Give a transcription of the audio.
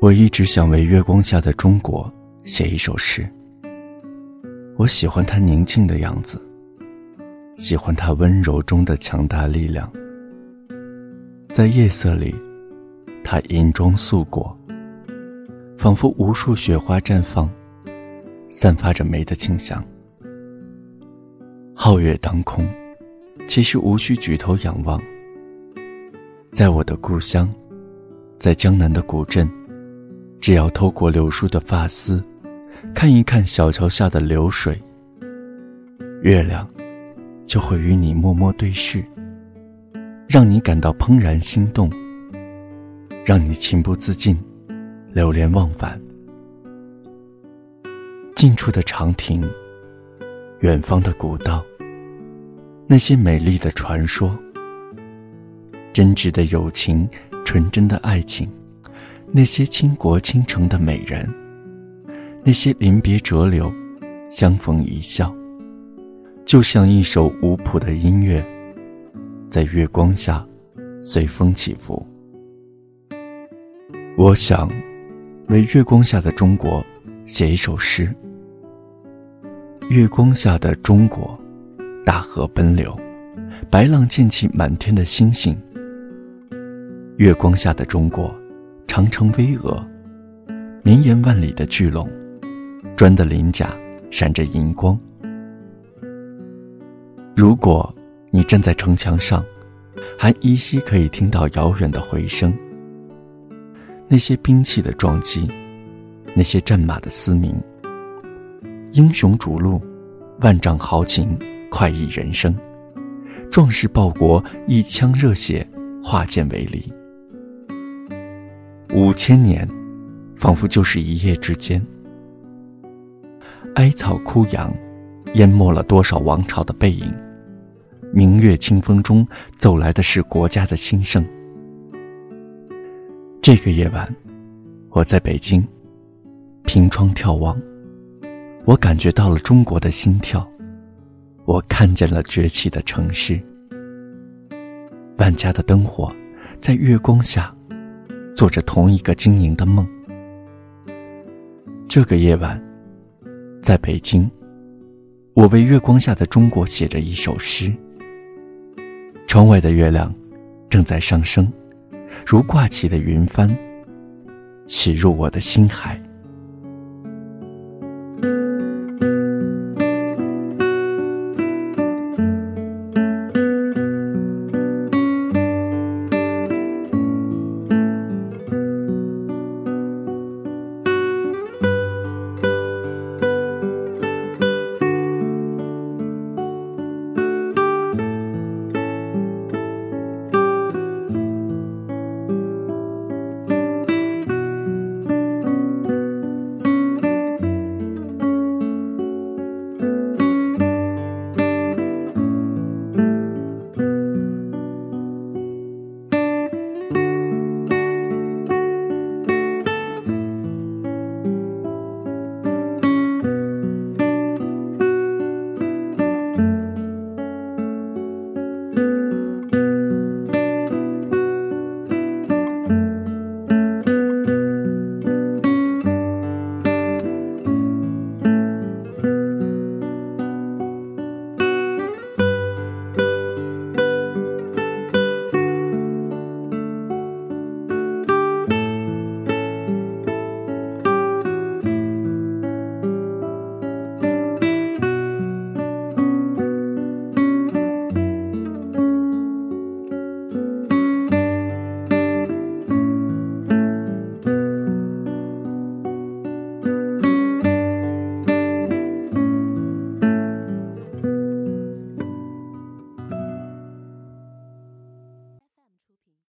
我一直想为月光下的中国写一首诗。我喜欢它宁静的样子，喜欢它温柔中的强大力量。在夜色里，它银装素裹，仿佛无数雪花绽放，散发着梅的清香。皓月当空，其实无需举头仰望。在我的故乡，在江南的古镇。只要透过柳树的发丝，看一看小桥下的流水，月亮就会与你默默对视，让你感到怦然心动，让你情不自禁，流连忘返。近处的长亭，远方的古道，那些美丽的传说，真挚的友情，纯真的爱情。那些倾国倾城的美人，那些临别折柳，相逢一笑，就像一首无谱的音乐，在月光下随风起伏。我想，为月光下的中国写一首诗。月光下的中国，大河奔流，白浪溅起满天的星星。月光下的中国。长城巍峨，绵延万里的巨龙，砖的鳞甲闪着银光。如果你站在城墙上，还依稀可以听到遥远的回声。那些兵器的撞击，那些战马的嘶鸣。英雄逐鹿，万丈豪情，快意人生。壮士报国，一腔热血，化剑为犁。五千年，仿佛就是一夜之间。哀草枯杨，淹没了多少王朝的背影。明月清风中走来的是国家的兴盛。这个夜晚，我在北京，凭窗眺望，我感觉到了中国的心跳，我看见了崛起的城市。万家的灯火，在月光下。做着同一个晶莹的梦。这个夜晚，在北京，我为月光下的中国写着一首诗。窗外的月亮正在上升，如挂起的云帆，驶入我的心海。